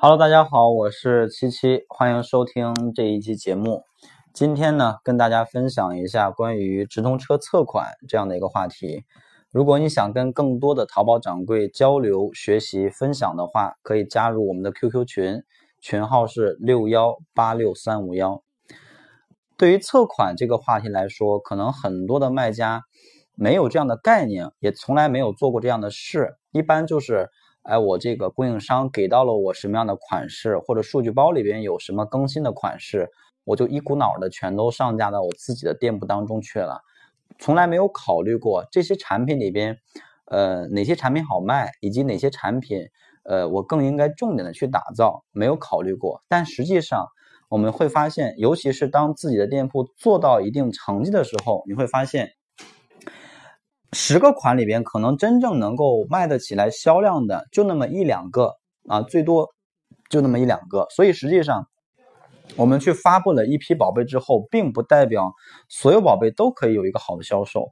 Hello，大家好，我是七七，欢迎收听这一期节目。今天呢，跟大家分享一下关于直通车测款这样的一个话题。如果你想跟更多的淘宝掌柜交流、学习、分享的话，可以加入我们的 QQ 群，群号是六幺八六三五幺。对于测款这个话题来说，可能很多的卖家没有这样的概念，也从来没有做过这样的事，一般就是。哎，我这个供应商给到了我什么样的款式，或者数据包里边有什么更新的款式，我就一股脑的全都上架到我自己的店铺当中去了，从来没有考虑过这些产品里边，呃，哪些产品好卖，以及哪些产品，呃，我更应该重点的去打造，没有考虑过。但实际上，我们会发现，尤其是当自己的店铺做到一定成绩的时候，你会发现。十个款里边，可能真正能够卖得起来销量的就那么一两个啊，最多就那么一两个。所以实际上，我们去发布了一批宝贝之后，并不代表所有宝贝都可以有一个好的销售。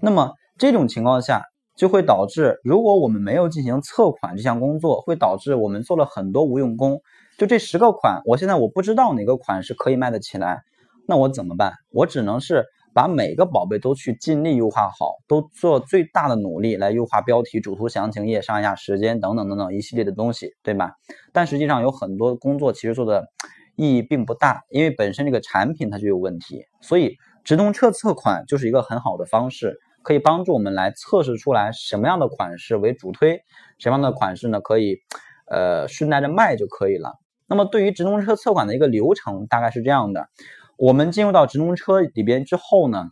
那么这种情况下，就会导致如果我们没有进行测款这项工作，会导致我们做了很多无用功。就这十个款，我现在我不知道哪个款是可以卖得起来，那我怎么办？我只能是。把每个宝贝都去尽力优化好，都做最大的努力来优化标题、主图、详情页、上下时间等等等等一系列的东西，对吧？但实际上有很多工作其实做的意义并不大，因为本身这个产品它就有问题。所以直通车测款就是一个很好的方式，可以帮助我们来测试出来什么样的款式为主推，什么样的款式呢可以呃顺带着卖就可以了。那么对于直通车测款的一个流程大概是这样的。我们进入到直通车里边之后呢，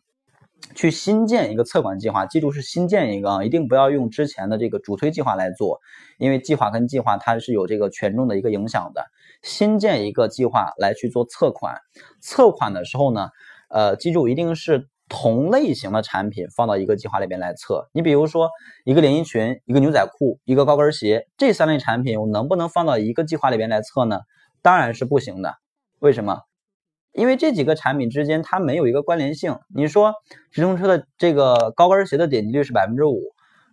去新建一个测款计划，记住是新建一个啊，一定不要用之前的这个主推计划来做，因为计划跟计划它是有这个权重的一个影响的。新建一个计划来去做测款，测款的时候呢，呃，记住一定是同类型的产品放到一个计划里边来测。你比如说一个连衣裙、一个牛仔裤、一个高跟鞋这三类产品，我能不能放到一个计划里边来测呢？当然是不行的。为什么？因为这几个产品之间它没有一个关联性。你说直通车的这个高跟鞋的点击率是百分之五，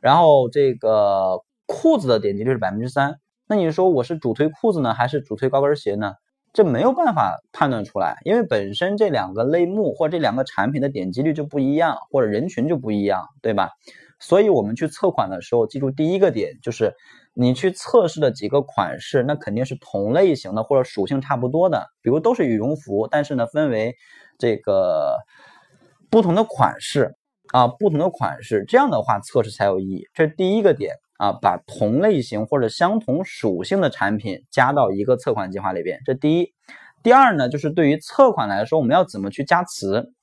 然后这个裤子的点击率是百分之三，那你说我是主推裤子呢，还是主推高跟鞋呢？这没有办法判断出来，因为本身这两个类目或这两个产品的点击率就不一样，或者人群就不一样，对吧？所以我们去测款的时候，记住第一个点就是。你去测试的几个款式，那肯定是同类型的或者属性差不多的，比如都是羽绒服，但是呢分为这个不同的款式啊，不同的款式，这样的话测试才有意义。这是第一个点啊，把同类型或者相同属性的产品加到一个测款计划里边，这第一。第二呢，就是对于测款来说，我们要怎么去加词？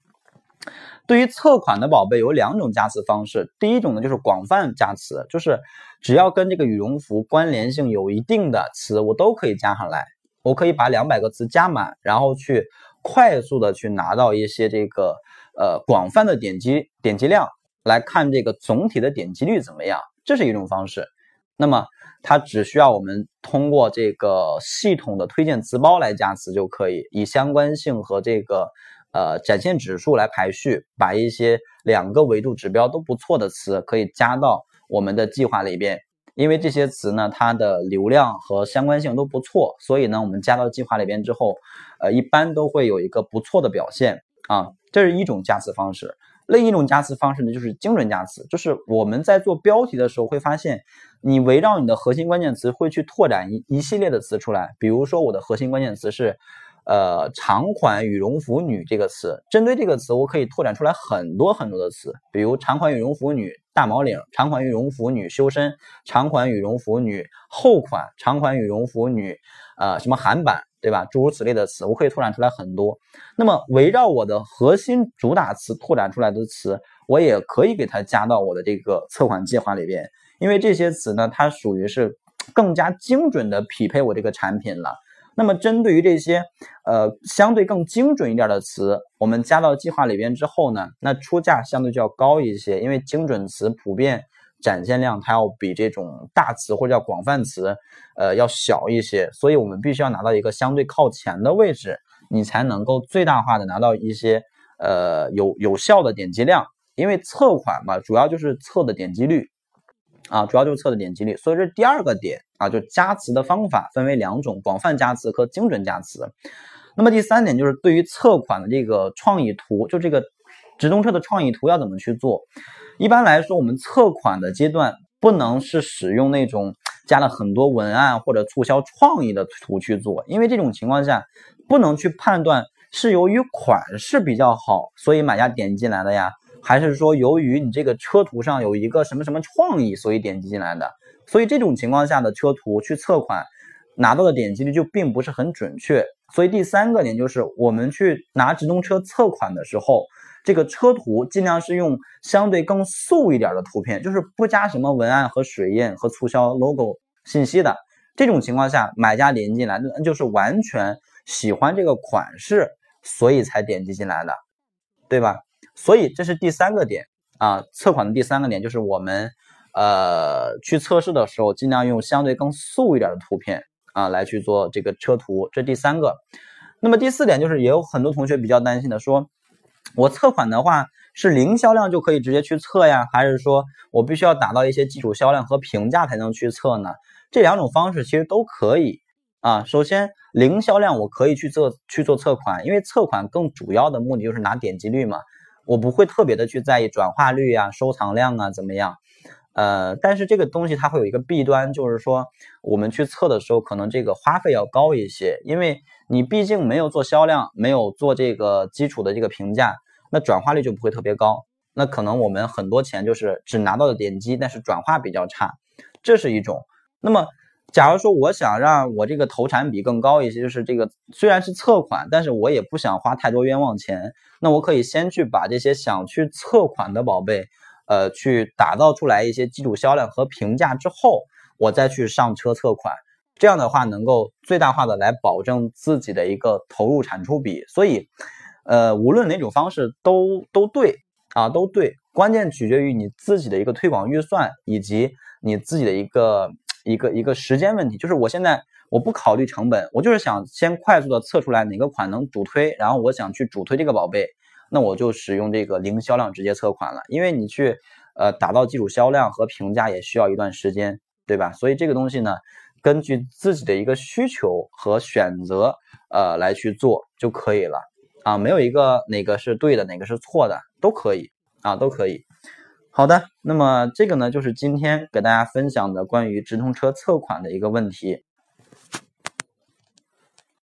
对于测款的宝贝有两种加词方式，第一种呢就是广泛加词，就是只要跟这个羽绒服关联性有一定的词，我都可以加上来。我可以把两百个词加满，然后去快速的去拿到一些这个呃广泛的点击点击量，来看这个总体的点击率怎么样，这是一种方式。那么它只需要我们通过这个系统的推荐词包来加词就可以，以相关性和这个。呃，展现指数来排序，把一些两个维度指标都不错的词可以加到我们的计划里边，因为这些词呢，它的流量和相关性都不错，所以呢，我们加到计划里边之后，呃，一般都会有一个不错的表现啊。这是一种加词方式，另一种加词方式呢，就是精准加词，就是我们在做标题的时候会发现，你围绕你的核心关键词会去拓展一一系列的词出来，比如说我的核心关键词是。呃，长款羽绒服女这个词，针对这个词，我可以拓展出来很多很多的词，比如长款羽绒服女大毛领，长款羽绒服女修身，长款羽绒服女厚款，长款羽绒服女，呃，什么韩版，对吧？诸如此类的词，我可以拓展出来很多。那么围绕我的核心主打词拓展出来的词，我也可以给它加到我的这个测款计划里边，因为这些词呢，它属于是更加精准的匹配我这个产品了。那么，针对于这些呃相对更精准一点的词，我们加到计划里边之后呢，那出价相对就要高一些，因为精准词普遍展现量它要比这种大词或者叫广泛词，呃要小一些，所以我们必须要拿到一个相对靠前的位置，你才能够最大化的拿到一些呃有有效的点击量，因为测款嘛，主要就是测的点击率。啊，主要就是测的点击率。所以这第二个点啊，就加词的方法分为两种：广泛加词和精准加词。那么第三点就是对于测款的这个创意图，就这个直通车的创意图要怎么去做？一般来说，我们测款的阶段不能是使用那种加了很多文案或者促销创意的图去做，因为这种情况下不能去判断是由于款式比较好，所以买家点进来的呀，还是说由于你这个车图上有一个什么什么创意，所以点击进来的。所以这种情况下的车图去测款。拿到的点击率就并不是很准确，所以第三个点就是我们去拿直通车测款的时候，这个车图尽量是用相对更素一点的图片，就是不加什么文案和水印和促销 logo 信息的。这种情况下，买家点进来，那就是完全喜欢这个款式，所以才点击进来的，对吧？所以这是第三个点啊，测款的第三个点就是我们呃去测试的时候，尽量用相对更素一点的图片。啊，来去做这个车图，这第三个。那么第四点就是，也有很多同学比较担心的，说我测款的话是零销量就可以直接去测呀，还是说我必须要达到一些基础销量和评价才能去测呢？这两种方式其实都可以啊。首先，零销量我可以去做去做测款，因为测款更主要的目的就是拿点击率嘛，我不会特别的去在意转化率啊、收藏量啊怎么样。呃，但是这个东西它会有一个弊端，就是说我们去测的时候，可能这个花费要高一些，因为你毕竟没有做销量，没有做这个基础的这个评价，那转化率就不会特别高。那可能我们很多钱就是只拿到了点击，但是转化比较差，这是一种。那么，假如说我想让我这个投产比更高一些，就是这个虽然是测款，但是我也不想花太多冤枉钱，那我可以先去把这些想去测款的宝贝。呃，去打造出来一些基础销量和评价之后，我再去上车测款，这样的话能够最大化的来保证自己的一个投入产出比。所以，呃，无论哪种方式都都对啊，都对。关键取决于你自己的一个推广预算以及你自己的一个一个一个时间问题。就是我现在我不考虑成本，我就是想先快速的测出来哪个款能主推，然后我想去主推这个宝贝。那我就使用这个零销量直接测款了，因为你去呃打造基础销量和评价也需要一段时间，对吧？所以这个东西呢，根据自己的一个需求和选择呃来去做就可以了啊，没有一个哪个是对的，哪个是错的，都可以啊，都可以。好的，那么这个呢就是今天给大家分享的关于直通车测款的一个问题。